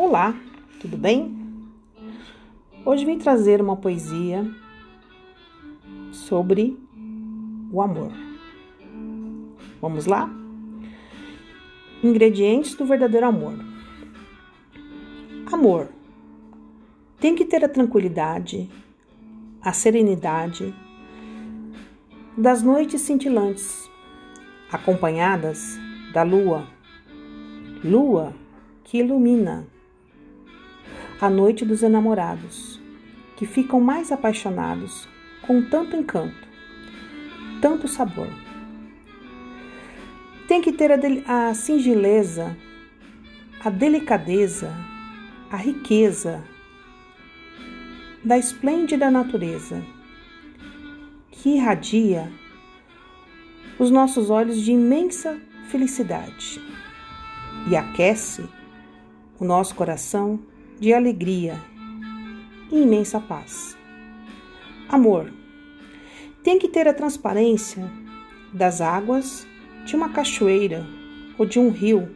Olá, tudo bem? Hoje vim trazer uma poesia sobre o amor. Vamos lá? Ingredientes do verdadeiro amor. Amor tem que ter a tranquilidade, a serenidade das noites cintilantes, acompanhadas da lua. Lua que ilumina a noite dos enamorados, que ficam mais apaixonados com tanto encanto, tanto sabor. Tem que ter a, a singeleza, a delicadeza, a riqueza da esplêndida natureza, que irradia os nossos olhos de imensa felicidade e aquece o nosso coração de alegria e imensa paz. Amor tem que ter a transparência das águas de uma cachoeira ou de um rio,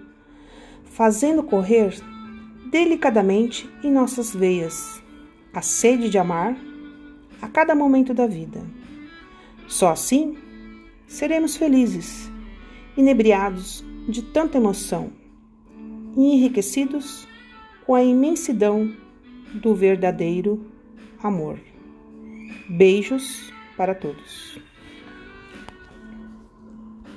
fazendo correr delicadamente em nossas veias a sede de amar a cada momento da vida. Só assim seremos felizes, inebriados de tanta emoção e enriquecidos com a imensidão do verdadeiro amor. Beijos para todos.